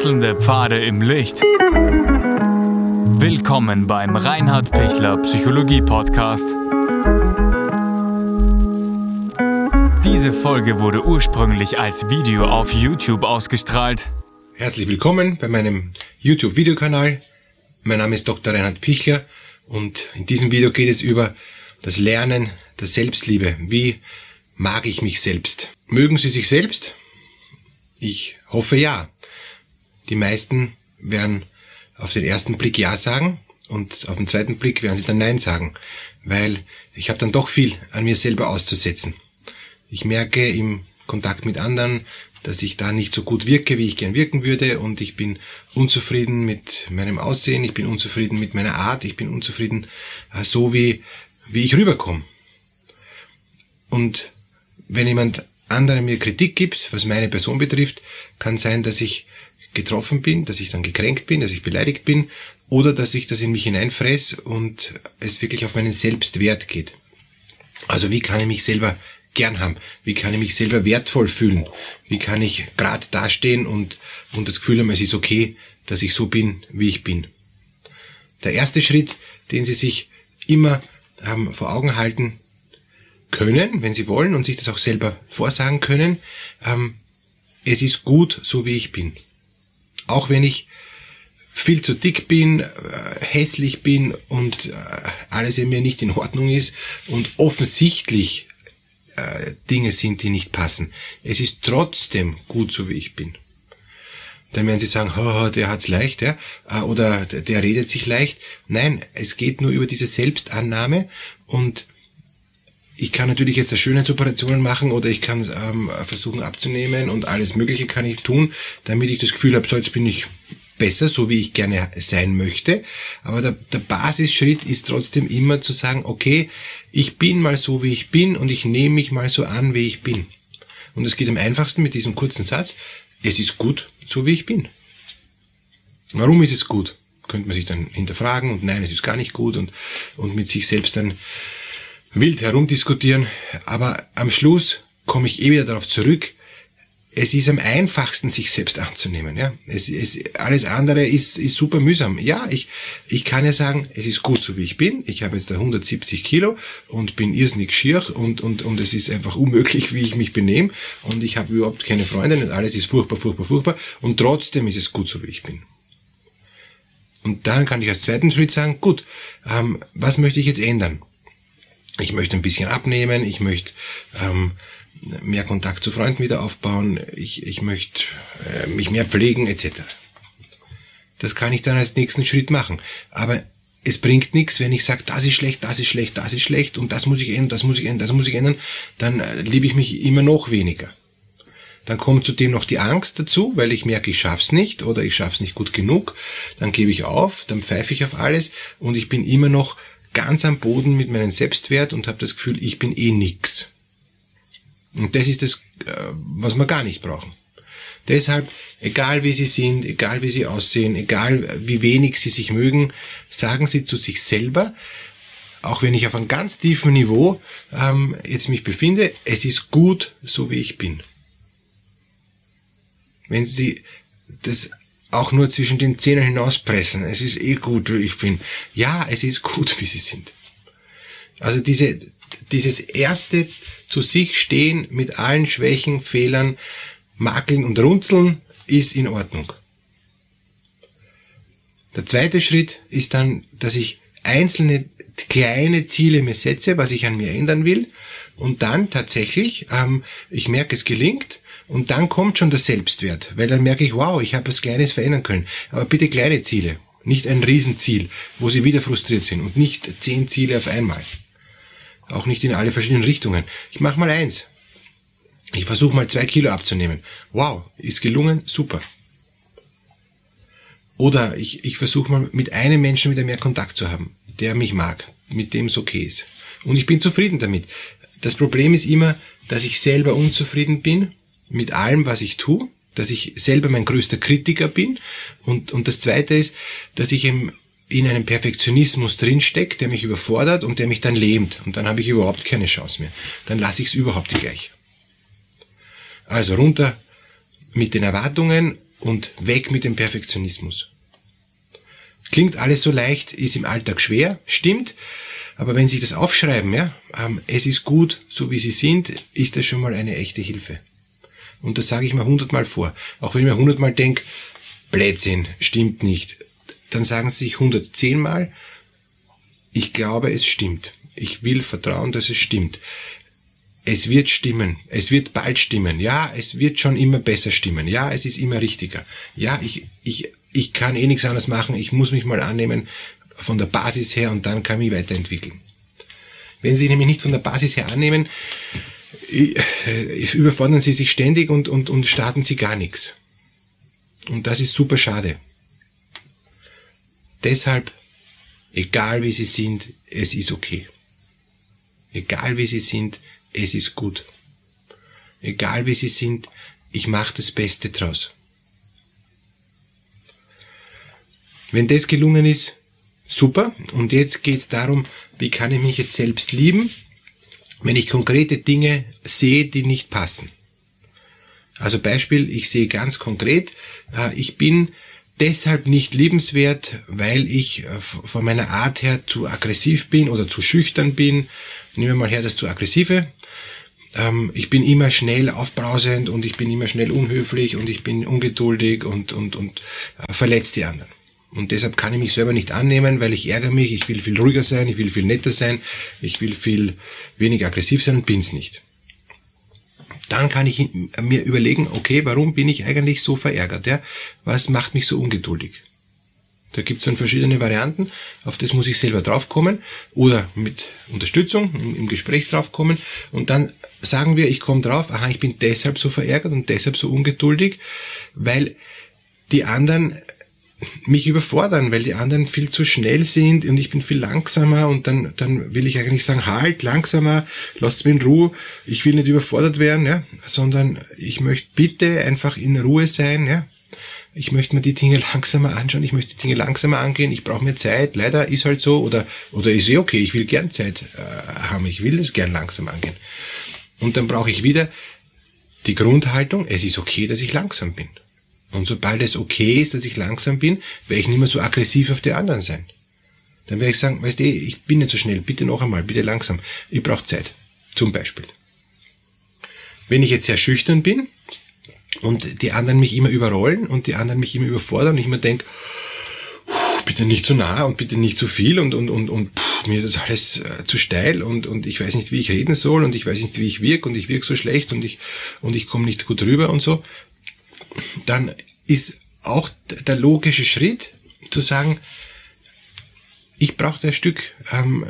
Wechselnde Pfade im Licht. Willkommen beim Reinhard Pichler Psychologie Podcast. Diese Folge wurde ursprünglich als Video auf YouTube ausgestrahlt. Herzlich willkommen bei meinem YouTube-Videokanal. Mein Name ist Dr. Reinhard Pichler und in diesem Video geht es über das Lernen der Selbstliebe. Wie mag ich mich selbst? Mögen Sie sich selbst? Ich hoffe ja. Die meisten werden auf den ersten Blick Ja sagen und auf den zweiten Blick werden sie dann Nein sagen, weil ich habe dann doch viel an mir selber auszusetzen. Ich merke im Kontakt mit anderen, dass ich da nicht so gut wirke, wie ich gern wirken würde und ich bin unzufrieden mit meinem Aussehen, ich bin unzufrieden mit meiner Art, ich bin unzufrieden äh, so wie, wie ich rüberkomme. Und wenn jemand anderem mir Kritik gibt, was meine Person betrifft, kann sein, dass ich getroffen bin, dass ich dann gekränkt bin, dass ich beleidigt bin oder dass ich das in mich hineinfress und es wirklich auf meinen Selbstwert geht. Also wie kann ich mich selber gern haben? Wie kann ich mich selber wertvoll fühlen? Wie kann ich gerade dastehen und, und das Gefühl haben, es ist okay, dass ich so bin, wie ich bin? Der erste Schritt, den Sie sich immer ähm, vor Augen halten können, wenn Sie wollen und sich das auch selber vorsagen können, ähm, es ist gut, so wie ich bin. Auch wenn ich viel zu dick bin, äh, hässlich bin und äh, alles in mir nicht in Ordnung ist und offensichtlich äh, Dinge sind, die nicht passen. Es ist trotzdem gut, so wie ich bin. Dann werden sie sagen, Haha, der hat's leicht, ja, oder der redet sich leicht. Nein, es geht nur über diese Selbstannahme und ich kann natürlich jetzt Schönheitsoperationen machen oder ich kann ähm, versuchen abzunehmen und alles Mögliche kann ich tun, damit ich das Gefühl habe, so jetzt bin ich besser, so wie ich gerne sein möchte. Aber der, der Basisschritt ist trotzdem immer zu sagen, okay, ich bin mal so, wie ich bin und ich nehme mich mal so an, wie ich bin. Und es geht am einfachsten mit diesem kurzen Satz, es ist gut, so wie ich bin. Warum ist es gut? Könnte man sich dann hinterfragen und nein, es ist gar nicht gut und, und mit sich selbst dann wild herumdiskutieren, aber am Schluss komme ich eh wieder darauf zurück, es ist am einfachsten, sich selbst anzunehmen. Ja, es, es, alles andere ist, ist super mühsam. Ja, ich, ich kann ja sagen, es ist gut so wie ich bin. Ich habe jetzt da 170 Kilo und bin irrsinnig schier und, und, und es ist einfach unmöglich, wie ich mich benehme und ich habe überhaupt keine Freunde und alles ist furchtbar, furchtbar, furchtbar und trotzdem ist es gut so wie ich bin. Und dann kann ich als zweiten Schritt sagen, gut, ähm, was möchte ich jetzt ändern? Ich möchte ein bisschen abnehmen, ich möchte ähm, mehr Kontakt zu Freunden wieder aufbauen, ich, ich möchte äh, mich mehr pflegen etc. Das kann ich dann als nächsten Schritt machen. Aber es bringt nichts, wenn ich sage, das ist schlecht, das ist schlecht, das ist schlecht und das muss ich ändern, das muss ich ändern, das muss ich ändern, dann äh, liebe ich mich immer noch weniger. Dann kommt zudem noch die Angst dazu, weil ich merke, ich schaff's nicht oder ich schaff's nicht gut genug. Dann gebe ich auf, dann pfeife ich auf alles und ich bin immer noch ganz am Boden mit meinem Selbstwert und habe das Gefühl, ich bin eh nix. Und das ist das, äh, was wir gar nicht brauchen. Deshalb, egal wie Sie sind, egal wie Sie aussehen, egal wie wenig Sie sich mögen, sagen Sie zu sich selber, auch wenn ich auf einem ganz tiefen Niveau ähm, jetzt mich befinde, es ist gut, so wie ich bin. Wenn Sie das auch nur zwischen den Zähnen hinauspressen. Es ist eh gut, wie ich bin. Ja, es ist gut, wie sie sind. Also diese, dieses erste zu sich stehen mit allen Schwächen, Fehlern, Makeln und Runzeln ist in Ordnung. Der zweite Schritt ist dann, dass ich einzelne kleine Ziele mir setze, was ich an mir ändern will. Und dann tatsächlich, ähm, ich merke, es gelingt, und dann kommt schon der Selbstwert, weil dann merke ich, wow, ich habe was Kleines verändern können. Aber bitte kleine Ziele, nicht ein Riesenziel, wo sie wieder frustriert sind und nicht zehn Ziele auf einmal. Auch nicht in alle verschiedenen Richtungen. Ich mache mal eins. Ich versuche mal zwei Kilo abzunehmen. Wow, ist gelungen, super. Oder ich, ich versuche mal mit einem Menschen wieder mehr Kontakt zu haben, der mich mag, mit dem es okay ist. Und ich bin zufrieden damit. Das Problem ist immer, dass ich selber unzufrieden bin mit allem, was ich tue, dass ich selber mein größter Kritiker bin. Und, und das Zweite ist, dass ich im, in einem Perfektionismus drinstecke, der mich überfordert und der mich dann lähmt. Und dann habe ich überhaupt keine Chance mehr. Dann lasse ich es überhaupt gleich. Also runter mit den Erwartungen und weg mit dem Perfektionismus. Klingt alles so leicht, ist im Alltag schwer, stimmt, aber wenn Sie das aufschreiben, ja, ähm, es ist gut, so wie Sie sind, ist das schon mal eine echte Hilfe. Und das sage ich mir hundertmal vor. Auch wenn ich mir hundertmal denke, Blödsinn, stimmt nicht, dann sagen Sie sich hundertzehnmal, ich glaube, es stimmt. Ich will vertrauen, dass es stimmt. Es wird stimmen. Es wird bald stimmen. Ja, es wird schon immer besser stimmen. Ja, es ist immer richtiger. Ja, ich, ich, ich kann eh nichts anderes machen. Ich muss mich mal annehmen von der Basis her und dann kann ich weiterentwickeln. Wenn Sie sich nämlich nicht von der Basis her annehmen, überfordern Sie sich ständig und, und, und starten Sie gar nichts. Und das ist super schade. Deshalb, egal wie Sie sind, es ist okay. Egal wie Sie sind, es ist gut. Egal wie Sie sind, ich mache das Beste draus. Wenn das gelungen ist, super. Und jetzt geht es darum, wie kann ich mich jetzt selbst lieben, wenn ich konkrete Dinge sehe, die nicht passen. Also Beispiel, ich sehe ganz konkret, äh, ich bin deshalb nicht liebenswert, weil ich äh, von meiner Art her zu aggressiv bin oder zu schüchtern bin. Nehmen wir mal her das zu aggressive. Ähm, ich bin immer schnell aufbrausend und ich bin immer schnell unhöflich und ich bin ungeduldig und, und, und äh, verletzt die anderen. Und deshalb kann ich mich selber nicht annehmen, weil ich ärgere mich, ich will viel ruhiger sein, ich will viel netter sein, ich will viel weniger aggressiv sein und bin's nicht. Dann kann ich mir überlegen, okay, warum bin ich eigentlich so verärgert? Ja? Was macht mich so ungeduldig? Da gibt es dann verschiedene Varianten, auf das muss ich selber draufkommen oder mit Unterstützung im Gespräch draufkommen und dann sagen wir, ich komme drauf, aha, ich bin deshalb so verärgert und deshalb so ungeduldig, weil die anderen mich überfordern, weil die anderen viel zu schnell sind und ich bin viel langsamer und dann, dann will ich eigentlich sagen, halt, langsamer, lasst mich in Ruhe, ich will nicht überfordert werden, ja, sondern ich möchte bitte einfach in Ruhe sein, ja. Ich möchte mir die Dinge langsamer anschauen, ich möchte die Dinge langsamer angehen, ich brauche mir Zeit, leider ist halt so, oder, oder ist eh okay, ich will gern Zeit äh, haben, ich will es gern langsam angehen. Und dann brauche ich wieder die Grundhaltung, es ist okay, dass ich langsam bin. Und sobald es okay ist, dass ich langsam bin, werde ich nicht mehr so aggressiv auf die anderen sein. Dann werde ich sagen, weißt du, ich bin nicht so schnell, bitte noch einmal, bitte langsam. Ich brauche Zeit. Zum Beispiel. Wenn ich jetzt sehr schüchtern bin und die anderen mich immer überrollen und die anderen mich immer überfordern und ich mir denke, bitte nicht zu nah und bitte nicht zu viel und, und, und, und pff, mir ist das alles äh, zu steil und, und ich weiß nicht, wie ich reden soll und ich weiß nicht, wie ich wirke und ich wirke so schlecht und ich, und ich komme nicht gut rüber und so, dann ist auch der logische Schritt zu sagen, ich brauche ein Stück ähm,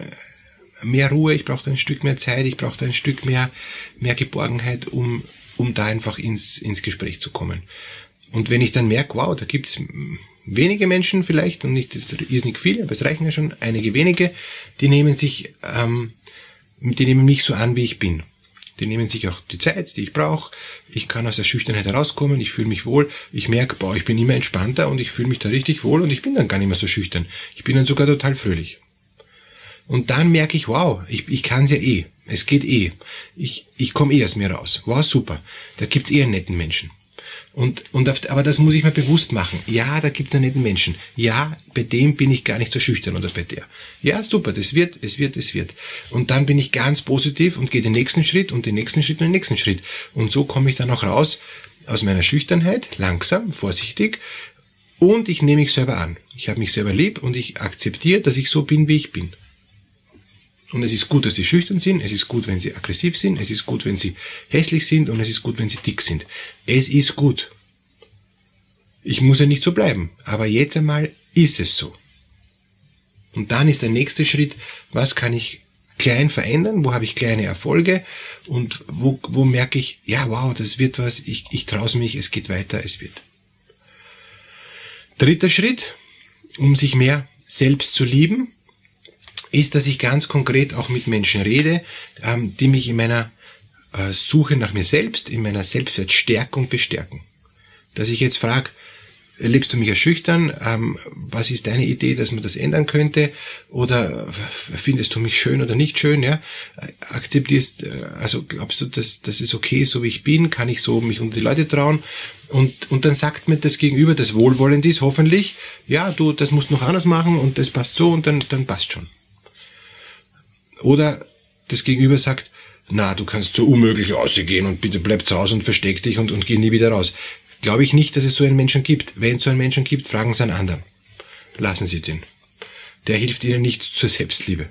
mehr Ruhe, ich brauche ein Stück mehr Zeit, ich brauche ein Stück mehr, mehr Geborgenheit, um, um da einfach ins, ins Gespräch zu kommen. Und wenn ich dann merke, wow, da gibt's wenige Menschen vielleicht, und nicht, das ist nicht viele, aber es reichen ja schon einige wenige, die nehmen sich, ähm, die nehmen mich so an, wie ich bin. Die nehmen sich auch die Zeit, die ich brauche. Ich kann aus der Schüchternheit herauskommen, ich fühle mich wohl. Ich merke, boah, ich bin immer entspannter und ich fühle mich da richtig wohl und ich bin dann gar nicht mehr so schüchtern. Ich bin dann sogar total fröhlich. Und dann merke ich, wow, ich, ich kann es ja eh. Es geht eh. Ich, ich komme eh aus mir raus. Wow, super. Da gibt's eh einen netten Menschen. Und, und auf, aber das muss ich mir bewusst machen. Ja, da gibt's einen netten Menschen. Ja, bei dem bin ich gar nicht so schüchtern oder bei der. Ja, super, das wird, es wird, es wird. Und dann bin ich ganz positiv und gehe den nächsten Schritt und den nächsten Schritt und den nächsten Schritt. Und so komme ich dann auch raus aus meiner Schüchternheit, langsam, vorsichtig. Und ich nehme mich selber an. Ich habe mich selber lieb und ich akzeptiere, dass ich so bin, wie ich bin. Und es ist gut, dass sie schüchtern sind, es ist gut, wenn sie aggressiv sind, es ist gut, wenn sie hässlich sind und es ist gut, wenn sie dick sind. Es ist gut. Ich muss ja nicht so bleiben, aber jetzt einmal ist es so. Und dann ist der nächste Schritt, was kann ich klein verändern, wo habe ich kleine Erfolge und wo, wo merke ich, ja wow, das wird was, ich, ich traue mich, es geht weiter, es wird. Dritter Schritt, um sich mehr selbst zu lieben, ist, dass ich ganz konkret auch mit Menschen rede, ähm, die mich in meiner äh, Suche nach mir selbst, in meiner Selbstwertstärkung bestärken. Dass ich jetzt frage, Erlebst du mich als schüchtern? Ähm, was ist deine Idee, dass man das ändern könnte? Oder findest du mich schön oder nicht schön? Ja, akzeptierst, äh, also glaubst du, dass das ist okay, so wie ich bin? Kann ich so mich unter die Leute trauen? Und, und dann sagt mir das Gegenüber, das wohlwollend ist, hoffentlich, ja, du, das musst noch anders machen und das passt so und dann, dann passt schon. Oder das Gegenüber sagt, na, du kannst so unmöglich rausgehen und bitte bleib zu Hause und versteck dich und, und geh nie wieder raus. Glaube ich nicht, dass es so einen Menschen gibt. Wenn es so einen Menschen gibt, fragen Sie einen anderen. Lassen Sie den. Der hilft Ihnen nicht zur Selbstliebe.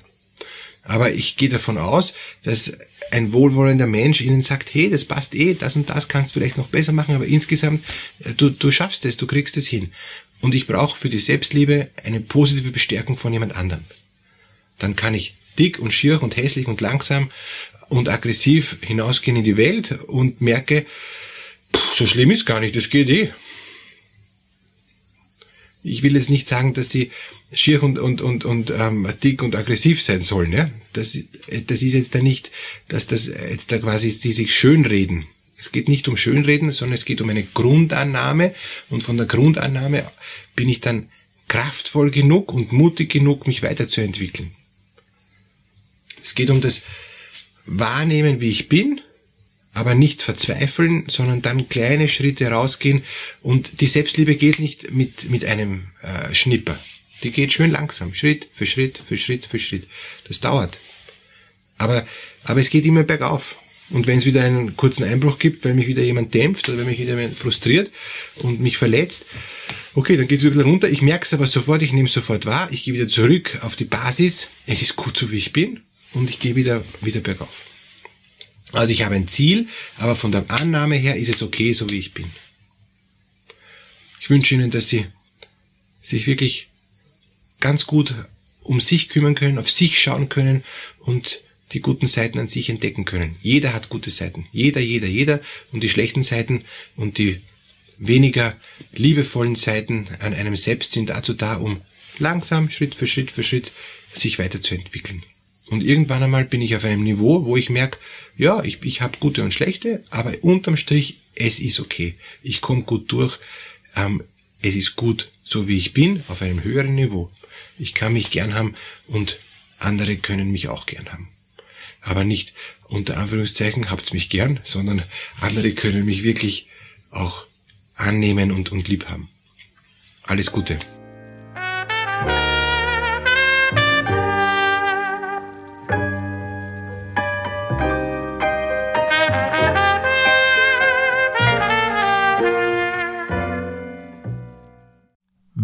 Aber ich gehe davon aus, dass ein wohlwollender Mensch Ihnen sagt, hey, das passt eh, das und das kannst du vielleicht noch besser machen, aber insgesamt, äh, du, du schaffst es, du kriegst es hin. Und ich brauche für die Selbstliebe eine positive Bestärkung von jemand anderem. Dann kann ich dick und schier und hässlich und langsam und aggressiv hinausgehen in die Welt und merke, pff, so schlimm ist gar nicht, das geht eh. Ich will jetzt nicht sagen, dass sie schier und, und, und, und ähm, dick und aggressiv sein sollen. Ja? Das, das ist jetzt da nicht, dass das jetzt da quasi sie sich schönreden. Es geht nicht um Schönreden, sondern es geht um eine Grundannahme und von der Grundannahme bin ich dann kraftvoll genug und mutig genug, mich weiterzuentwickeln. Es geht um das Wahrnehmen, wie ich bin, aber nicht verzweifeln, sondern dann kleine Schritte rausgehen und die Selbstliebe geht nicht mit, mit einem äh, Schnipper. Die geht schön langsam, Schritt für Schritt für Schritt für Schritt. Das dauert. Aber, aber es geht immer bergauf. Und wenn es wieder einen kurzen Einbruch gibt, weil mich wieder jemand dämpft oder wenn mich wieder jemand frustriert und mich verletzt, okay, dann geht es wieder runter. Ich merke es aber sofort, ich nehme sofort wahr, ich gehe wieder zurück auf die Basis. Es ist gut so, wie ich bin und ich gehe wieder, wieder bergauf. Also ich habe ein Ziel, aber von der Annahme her ist es okay, so wie ich bin. Ich wünsche Ihnen, dass Sie sich wirklich ganz gut um sich kümmern können, auf sich schauen können und die guten Seiten an sich entdecken können. Jeder hat gute Seiten. Jeder, jeder, jeder. Und die schlechten Seiten und die weniger liebevollen Seiten an einem selbst sind dazu da, um langsam, Schritt für Schritt für Schritt sich weiterzuentwickeln. Und irgendwann einmal bin ich auf einem Niveau, wo ich merke, ja, ich, ich habe gute und schlechte, aber unterm Strich, es ist okay. Ich komme gut durch. Ähm, es ist gut, so wie ich bin, auf einem höheren Niveau. Ich kann mich gern haben und andere können mich auch gern haben. Aber nicht unter Anführungszeichen habt's mich gern, sondern andere können mich wirklich auch annehmen und, und lieb haben. Alles Gute.